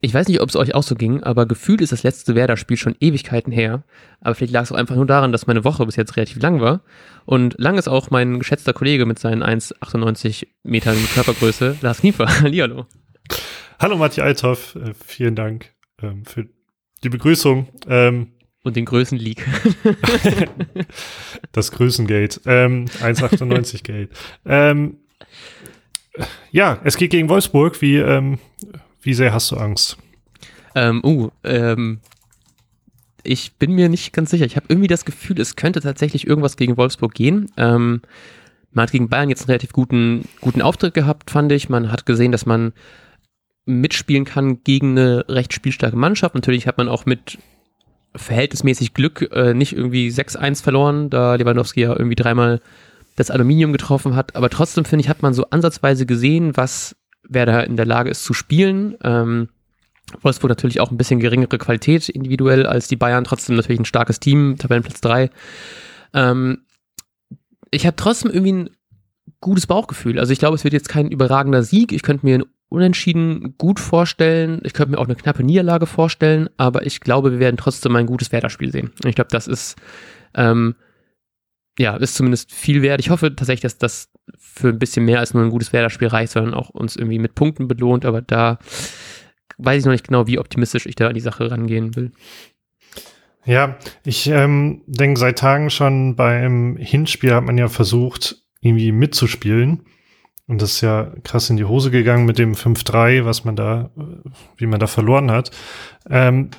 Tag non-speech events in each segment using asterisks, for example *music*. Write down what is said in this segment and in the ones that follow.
ich weiß nicht, ob es euch auch so ging, aber gefühlt ist das letzte Werder-Spiel schon Ewigkeiten her. Aber vielleicht lag es auch einfach nur daran, dass meine Woche bis jetzt relativ lang war. Und lang ist auch mein geschätzter Kollege mit seinen 1,98 Metern Körpergröße, Lars Kniefer. *laughs* Hallihallo. Hallo Matti Althoff, äh, vielen Dank ähm, für die Begrüßung. Ähm, und den Größenleak. *laughs* das Größengate. Ähm, 1,98 Gate. Ähm, ja, es geht gegen Wolfsburg. Wie, ähm, wie sehr hast du Angst? Ähm, uh, ähm, ich bin mir nicht ganz sicher. Ich habe irgendwie das Gefühl, es könnte tatsächlich irgendwas gegen Wolfsburg gehen. Ähm, man hat gegen Bayern jetzt einen relativ guten, guten Auftritt gehabt, fand ich. Man hat gesehen, dass man mitspielen kann gegen eine recht spielstarke Mannschaft. Natürlich hat man auch mit verhältnismäßig Glück äh, nicht irgendwie 6-1 verloren, da Lewandowski ja irgendwie dreimal das Aluminium getroffen hat. Aber trotzdem finde ich, hat man so ansatzweise gesehen, was wer da in der Lage ist zu spielen. Ähm, Wolfsburg natürlich auch ein bisschen geringere Qualität individuell als die Bayern, trotzdem natürlich ein starkes Team, Tabellenplatz 3. Ähm, ich habe trotzdem irgendwie ein gutes Bauchgefühl. Also ich glaube, es wird jetzt kein überragender Sieg. Ich könnte mir einen Unentschieden gut vorstellen. Ich könnte mir auch eine knappe Niederlage vorstellen, aber ich glaube, wir werden trotzdem ein gutes Werder-Spiel sehen. Ich glaube, das ist, ähm, ja, ist zumindest viel wert. Ich hoffe tatsächlich, dass das für ein bisschen mehr als nur ein gutes Werder-Spiel reicht, sondern auch uns irgendwie mit Punkten belohnt, aber da weiß ich noch nicht genau, wie optimistisch ich da an die Sache rangehen will. Ja, ich ähm, denke, seit Tagen schon beim Hinspiel hat man ja versucht, irgendwie mitzuspielen. Und das ist ja krass in die Hose gegangen mit dem 5-3, was man da, wie man da verloren hat. Ähm,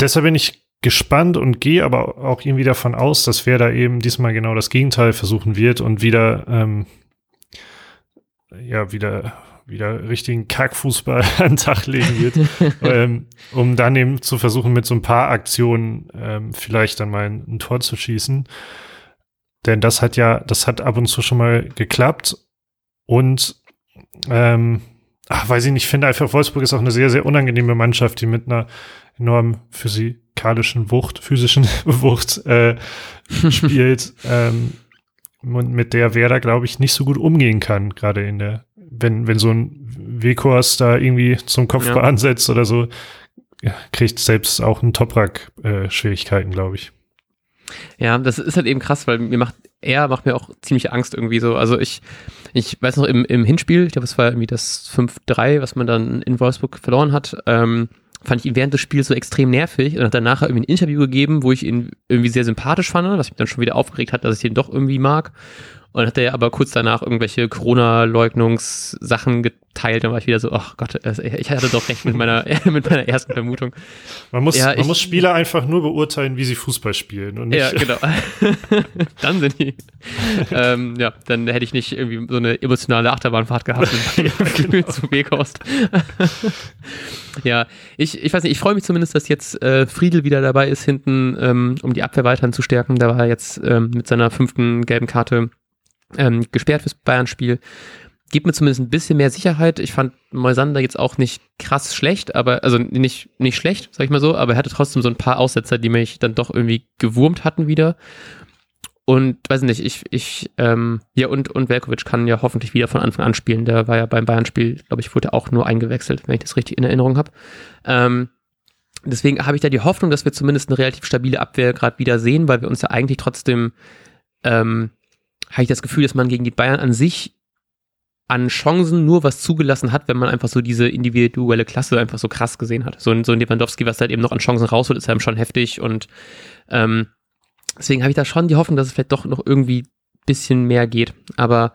deshalb bin ich gespannt und gehe aber auch irgendwie davon aus, dass wer da eben diesmal genau das Gegenteil versuchen wird und wieder, ähm, ja, wieder, wieder richtigen Kackfußball *laughs* an den Tag legen wird, *laughs* ähm, um dann eben zu versuchen, mit so ein paar Aktionen ähm, vielleicht dann mal ein, ein Tor zu schießen. Denn das hat ja, das hat ab und zu schon mal geklappt und ähm, ach, weiß ich nicht, ich finde einfach, Wolfsburg ist auch eine sehr, sehr unangenehme Mannschaft, die mit einer enorm physikalischen Wucht, physischen *laughs* Wucht äh, spielt, *laughs* ähm, und mit der Werder, glaube ich, nicht so gut umgehen kann, gerade in der, wenn, wenn so ein Wekors da irgendwie zum Kopfball ja. ansetzt oder so, ja, kriegt selbst auch ein Toprak äh, Schwierigkeiten, glaube ich. Ja, das ist halt eben krass, weil mir macht, er macht mir auch ziemlich Angst irgendwie so. Also ich, ich weiß noch im, im Hinspiel, ich glaube, es war irgendwie das 5-3, was man dann in Wolfsburg verloren hat, ähm, fand ich ihn während des Spiels so extrem nervig und hat danach irgendwie ein Interview gegeben, wo ich ihn irgendwie sehr sympathisch fand, was mich dann schon wieder aufgeregt hat, dass ich ihn doch irgendwie mag. Und hat er aber kurz danach irgendwelche Corona-Leugnungssachen geteilt. Dann war ich wieder so, ach Gott, ich hatte doch recht mit meiner, *laughs* mit meiner ersten Vermutung. Man muss, ja, man ich, muss Spieler einfach nur beurteilen, wie sie Fußball spielen. Und nicht ja, genau. *laughs* dann sind die. ähm, ja, dann hätte ich nicht irgendwie so eine emotionale Achterbahnfahrt gehabt *laughs* genau. zu Bekost. ja, ich, ich weiß nicht, ich freue mich zumindest, dass jetzt äh, Friedel wieder dabei ist, hinten, ähm, um die Abwehr weiterhin zu stärken. Da war er jetzt ähm, mit seiner fünften gelben Karte ähm, gesperrt fürs Bayern-Spiel. Gibt mir zumindest ein bisschen mehr Sicherheit. Ich fand Moisander jetzt auch nicht krass schlecht, aber, also nicht, nicht schlecht, sag ich mal so, aber er hatte trotzdem so ein paar Aussetzer, die mich dann doch irgendwie gewurmt hatten wieder. Und weiß nicht, ich, ich, ähm, ja, und, und Velkovic kann ja hoffentlich wieder von Anfang an spielen. Der war ja beim Bayern-Spiel, glaube ich, wurde auch nur eingewechselt, wenn ich das richtig in Erinnerung habe. Ähm, deswegen habe ich da die Hoffnung, dass wir zumindest eine relativ stabile Abwehr gerade wieder sehen, weil wir uns ja eigentlich trotzdem ähm, habe ich das Gefühl, dass man gegen die Bayern an sich an Chancen nur was zugelassen hat, wenn man einfach so diese individuelle Klasse einfach so krass gesehen hat. So, ein, so ein Lewandowski, was halt eben noch an Chancen rausholt, ist einem schon heftig und ähm, deswegen habe ich da schon die Hoffnung, dass es vielleicht doch noch irgendwie bisschen mehr geht. Aber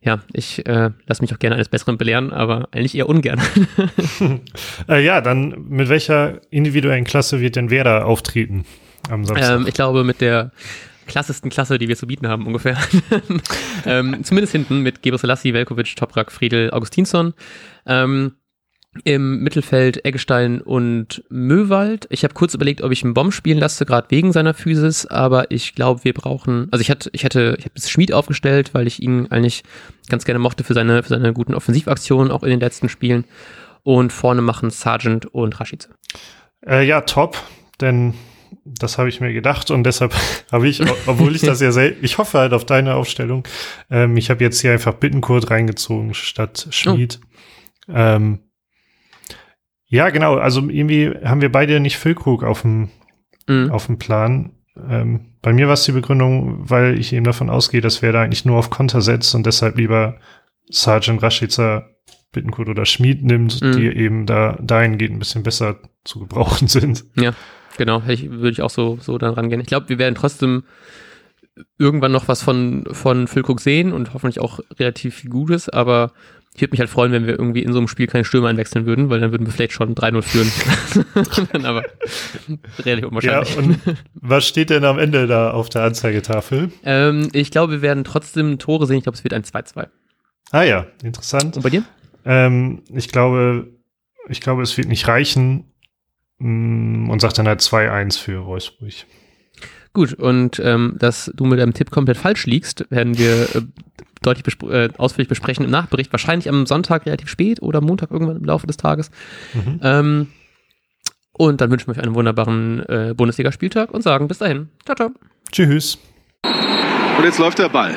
ja, ich äh, lasse mich auch gerne eines Besseren belehren, aber eigentlich eher ungern. *laughs* äh, ja, dann mit welcher individuellen Klasse wird denn Werder auftreten am Samstag? Ähm, ich glaube mit der klassesten Klasse, die wir zu bieten haben, ungefähr. *laughs* ähm, zumindest hinten mit Gebre Selassie, Velkovic, Toprak, Friedel, Augustinsson. Ähm, Im Mittelfeld Eggestein und Möwald. Ich habe kurz überlegt, ob ich einen Bomb spielen lasse, gerade wegen seiner Physis, aber ich glaube, wir brauchen, also ich hatte, ich hätte, ich habe Schmied aufgestellt, weil ich ihn eigentlich ganz gerne mochte für seine, für seine guten Offensivaktionen, auch in den letzten Spielen. Und vorne machen Sargent und Rashice. Äh, ja, top, denn das habe ich mir gedacht und deshalb *laughs* habe ich, obwohl ich das ja selten, ich hoffe halt auf deine Aufstellung, ähm, ich habe jetzt hier einfach Bittenkurt reingezogen statt Schmied. Oh. Ähm, Ja, genau. Also irgendwie haben wir beide nicht Füllkrug auf dem, Mhm. auf dem Plan. Ähm, bei mir war es die Begründung, weil ich eben davon ausgehe, dass wer da eigentlich nur auf Konter setzt und deshalb lieber Sergeant Rashica, Bittenkurt oder Schmied nimmt, Mhm. die eben da dahingehend ein bisschen besser zu gebrauchen *laughs* sind. Genau, würde ich auch so, so dann rangehen. Ich glaube, wir werden trotzdem irgendwann noch was von, von Füllkrug sehen und hoffentlich auch relativ viel Gutes, aber ich würde mich halt freuen, wenn wir irgendwie in so einem Spiel keine Stürmer einwechseln würden, weil dann würden wir vielleicht schon 3-0 führen. *laughs* aber relativ Ja, unwahrscheinlich. und was steht denn am Ende da auf der Anzeigetafel? ähm, ich glaube, wir werden trotzdem Tore sehen. Ich glaube, es wird ein 2-2. Ah ja, interessant. Und bei dir? Ähm, ich glaube, ich glaube, es wird nicht reichen und sagt dann halt 2-1 für Wolfsburg. Gut, und ähm, dass du mit deinem Tipp komplett falsch liegst, werden wir äh, deutlich bespr äh, ausführlich besprechen im Nachbericht. Wahrscheinlich am Sonntag relativ spät oder Montag irgendwann im Laufe des Tages. Mhm. Ähm, und dann wünschen wir euch einen wunderbaren äh, Bundesligaspieltag und sagen bis dahin. Ciao, ciao. Tschüss. Und jetzt läuft der Ball.